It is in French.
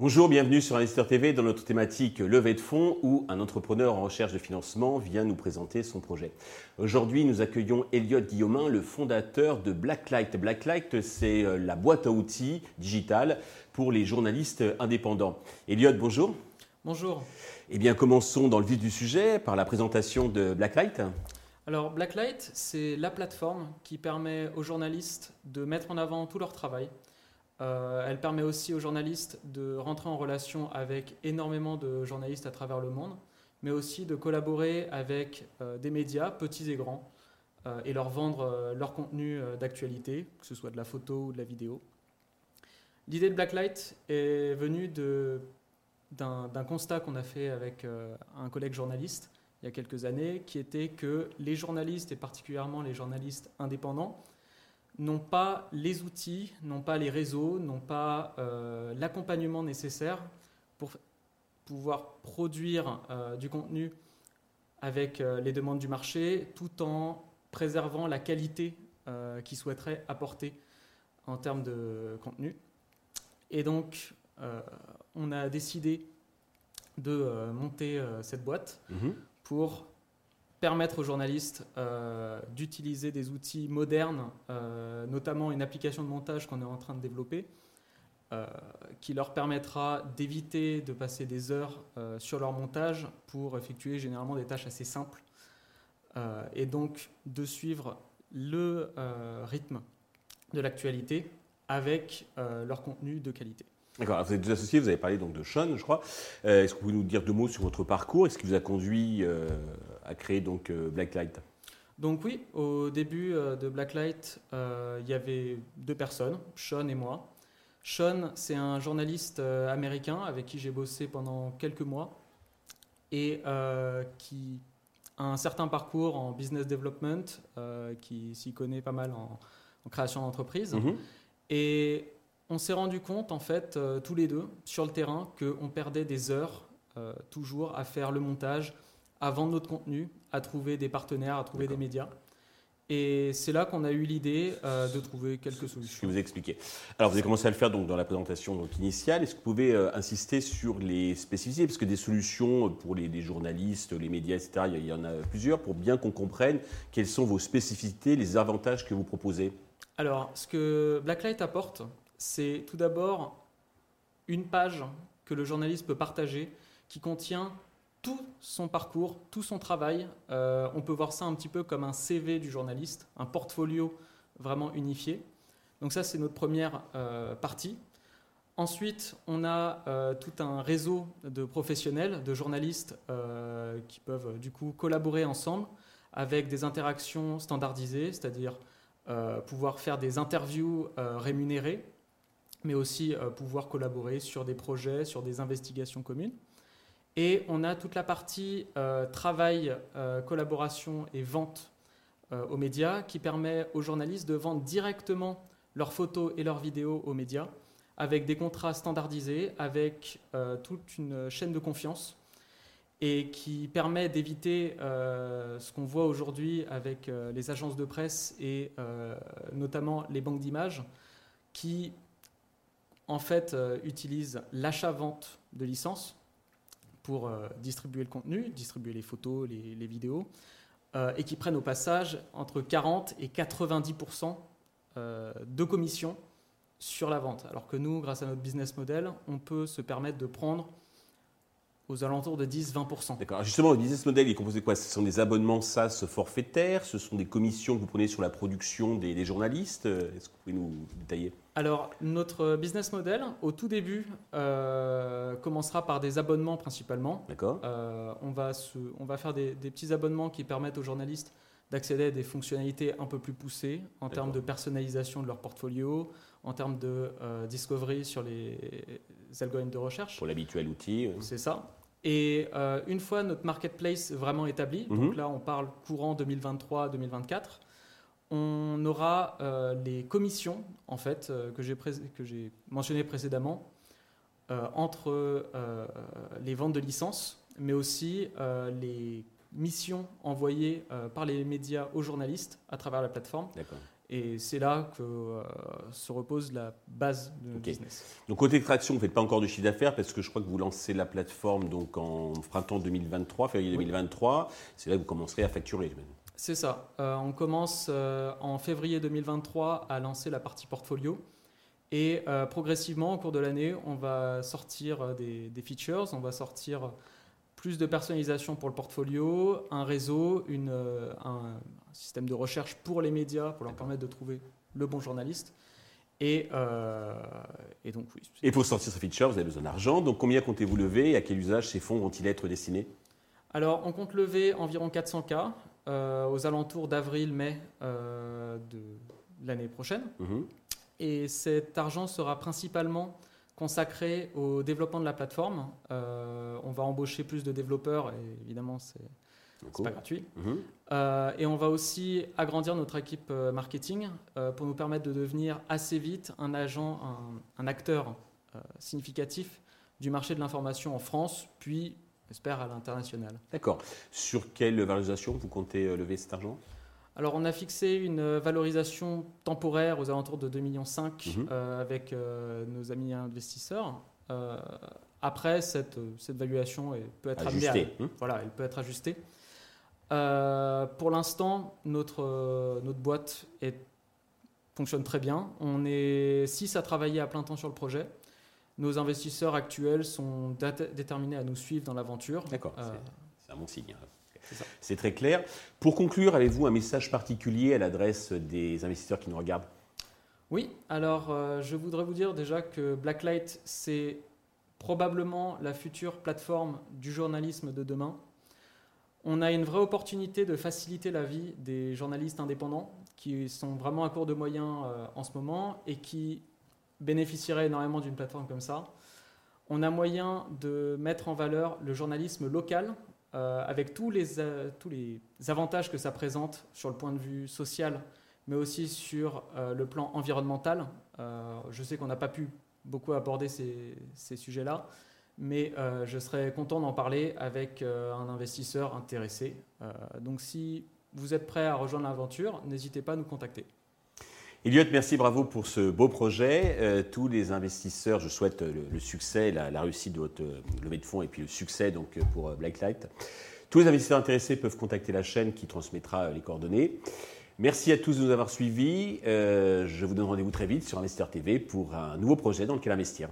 Bonjour, bienvenue sur Investor TV dans notre thématique levée de fonds où un entrepreneur en recherche de financement vient nous présenter son projet. Aujourd'hui, nous accueillons Elliot Guillaumin, le fondateur de Blacklight. Blacklight, c'est euh, la boîte à outils digitale pour les journalistes indépendants. Elliot, bonjour. Bonjour. Eh bien, commençons dans le vif du sujet par la présentation de Blacklight. Alors, Blacklight, c'est la plateforme qui permet aux journalistes de mettre en avant tout leur travail euh, elle permet aussi aux journalistes de rentrer en relation avec énormément de journalistes à travers le monde, mais aussi de collaborer avec euh, des médias, petits et grands, euh, et leur vendre leur contenu d'actualité, que ce soit de la photo ou de la vidéo. L'idée de Blacklight est venue d'un constat qu'on a fait avec un collègue journaliste il y a quelques années, qui était que les journalistes, et particulièrement les journalistes indépendants, n'ont pas les outils, n'ont pas les réseaux, n'ont pas euh, l'accompagnement nécessaire pour pouvoir produire euh, du contenu avec euh, les demandes du marché tout en préservant la qualité qu'ils souhaiteraient apporter en termes de contenu. Et donc, on a décidé de monter cette boîte mm-hmm. pour permettre aux journalistes euh, d'utiliser des outils modernes, euh, notamment une application de montage qu'on est en train de développer, euh, qui leur permettra d'éviter de passer des heures sur leur montage pour effectuer généralement des tâches assez simples, et donc de suivre le rythme de l'actualité avec leur contenu de qualité. D'accord, vous êtes deux associés, vous avez parlé donc de Sean, je crois. Est-ce que vous pouvez nous dire deux mots sur votre parcours Est-ce qui vous a conduit à créer donc euh, Blacklight? Donc oui, au début euh, de Blacklight, euh, il y avait deux personnes, Sean et moi. Sean, c'est un journaliste américain avec qui j'ai bossé pendant quelques mois et qui a un certain parcours en business development, qui s'y connaît pas mal en, création d'entreprise. Mhm. Et on s'est rendu compte, en fait, tous les deux, sur le terrain, qu'on perdait des heures toujours à faire le montage, à vendre notre contenu, à trouver des partenaires, à trouver des médias. Et c'est là qu'on a eu l'idée euh, de trouver quelques solutions. Je vais vous expliquer. Alors, vous avez commencé à le faire donc, dans la présentation donc, initiale. Est-ce que vous pouvez euh, insister sur les spécificités? Parce que des solutions pour les, journalistes, les médias, etc., il y, en a plusieurs, pour bien qu'on comprenne quelles sont vos spécificités, les avantages que vous proposez. Alors, ce que Blacklight apporte, c'est tout d'abord une page que le journaliste peut partager qui contient tout son parcours, tout son travail. Euh, on peut voir ça un petit peu comme un CV du journaliste, un portfolio vraiment unifié. Donc ça, c'est notre première euh, partie. Ensuite, on a euh, tout un réseau de professionnels, de journalistes qui peuvent du coup collaborer ensemble avec des interactions standardisées, c'est-à-dire pouvoir faire des interviews rémunérées, mais aussi pouvoir collaborer sur des projets, sur des investigations communes. Et on a toute la partie euh, travail, euh, collaboration et vente euh, aux médias qui permet aux journalistes de vendre directement leurs photos et leurs vidéos aux médias avec des contrats standardisés, avec toute une chaîne de confiance et qui permet d'éviter ce qu'on voit aujourd'hui avec les agences de presse et notamment les banques d'images qui en fait utilisent l'achat-vente de licences pour euh, distribuer le contenu, distribuer les photos, les, vidéos, euh, et qui prennent au passage entre 40 et 90% euh, de commission sur la vente. Alors que nous, grâce à notre business model, on peut se permettre de prendre aux alentours de 10-20%. D'accord. Justement, le business model, est composé de quoi? Ce sont des abonnements SaaS forfaitaires? Ce sont des commissions que vous prenez sur la production des, journalistes? Est-ce que vous pouvez nous détailler? Alors, notre business model, au tout début, euh, commencera par des abonnements principalement. D'accord. Euh, on, va on va faire des, petits abonnements qui permettent aux journalistes d'accéder à des fonctionnalités un peu plus poussées en termes de personnalisation de leur portfolio, en termes de euh, discovery sur les algorithmes de recherche. Pour l'habituel outil. C'est ça. Et une fois notre marketplace vraiment établi, donc mhm. là on parle courant 2023-2024, on aura euh, les commissions en fait euh, que j'ai mentionnées précédemment entre les ventes de licences, mais aussi les missions envoyées par les médias aux journalistes à travers la plateforme. Et c'est là que se repose la base de notre business. Donc côté traction, vous ne faites pas encore de chiffre d'affaires parce que je crois que vous lancez la plateforme donc en printemps 2023, février 2023. C'est là que vous commencerez à facturer. C'est ça. on commence en février 2023 à lancer la partie portfolio. Et euh, progressivement, au cours de l'année, on va sortir euh, des, features, on va sortir plus de personnalisation pour le portfolio, un réseau, une, euh, un système de recherche pour les médias, pour leur permettre de trouver le bon journaliste. Et, et, donc, oui. Et pour sortir ces features, vous avez besoin d'argent. Donc, combien comptez-vous lever? Et à quel usage ces fonds vont-ils être destinés? Alors, on compte lever environ 400K aux alentours d'avril-mai de l'année prochaine. Mhm. Et cet argent sera principalement consacré au développement de la plateforme. Euh, on va embaucher plus de développeurs, et évidemment, c'est n'est pas gratuit. Mhm. Euh, et on va aussi agrandir notre équipe euh, marketing pour nous permettre de devenir assez vite un agent, un, acteur significatif du marché de l'information en France, puis, j'espère, à l'international. D'accord. Sur quelle valorisation vous comptez lever cet argent? Alors, on a fixé une valorisation temporaire aux alentours de 2,5 millions euh, avec euh, nos amis investisseurs. Euh, après, cette, cette valuation peut être ajustée. Voilà, elle peut être ajustée. pour l'instant, notre, notre boîte est, fonctionne très bien. On est 6 à travailler à plein temps sur le projet. Nos investisseurs actuels sont déterminés à nous suivre dans l'aventure. D'accord, c'est un bon signe. Hein. C'est très clair. Pour conclure, avez-vous un message particulier à l'adresse des investisseurs qui nous regardent? Oui, alors euh, je voudrais vous dire déjà que Blacklight, c'est probablement la future plateforme du journalisme de demain. On a une vraie opportunité de faciliter la vie des journalistes indépendants qui sont vraiment à court de moyens euh, en ce moment et qui bénéficieraient énormément d'une plateforme comme ça. On a moyen de mettre en valeur le journalisme local euh, avec tous les, euh, tous les avantages que ça présente sur le point de vue social, mais aussi sur euh, le plan environnemental. je sais qu'on n'a pas pu beaucoup aborder ces, ces sujets-là, mais je serais content d'en parler avec un investisseur intéressé. donc si vous êtes prêt à rejoindre l'aventure, n'hésitez pas à nous contacter. Elliot, merci, bravo pour ce beau projet. Euh, tous les investisseurs, je souhaite le, succès, la, réussite de votre euh, levée de fonds et puis le succès donc, euh, pour Blacklight. Tous les investisseurs intéressés peuvent contacter la chaîne qui transmettra les coordonnées. Merci à tous de nous avoir suivis. je vous donne rendez-vous très vite sur Investir TV pour un nouveau projet dans lequel investir.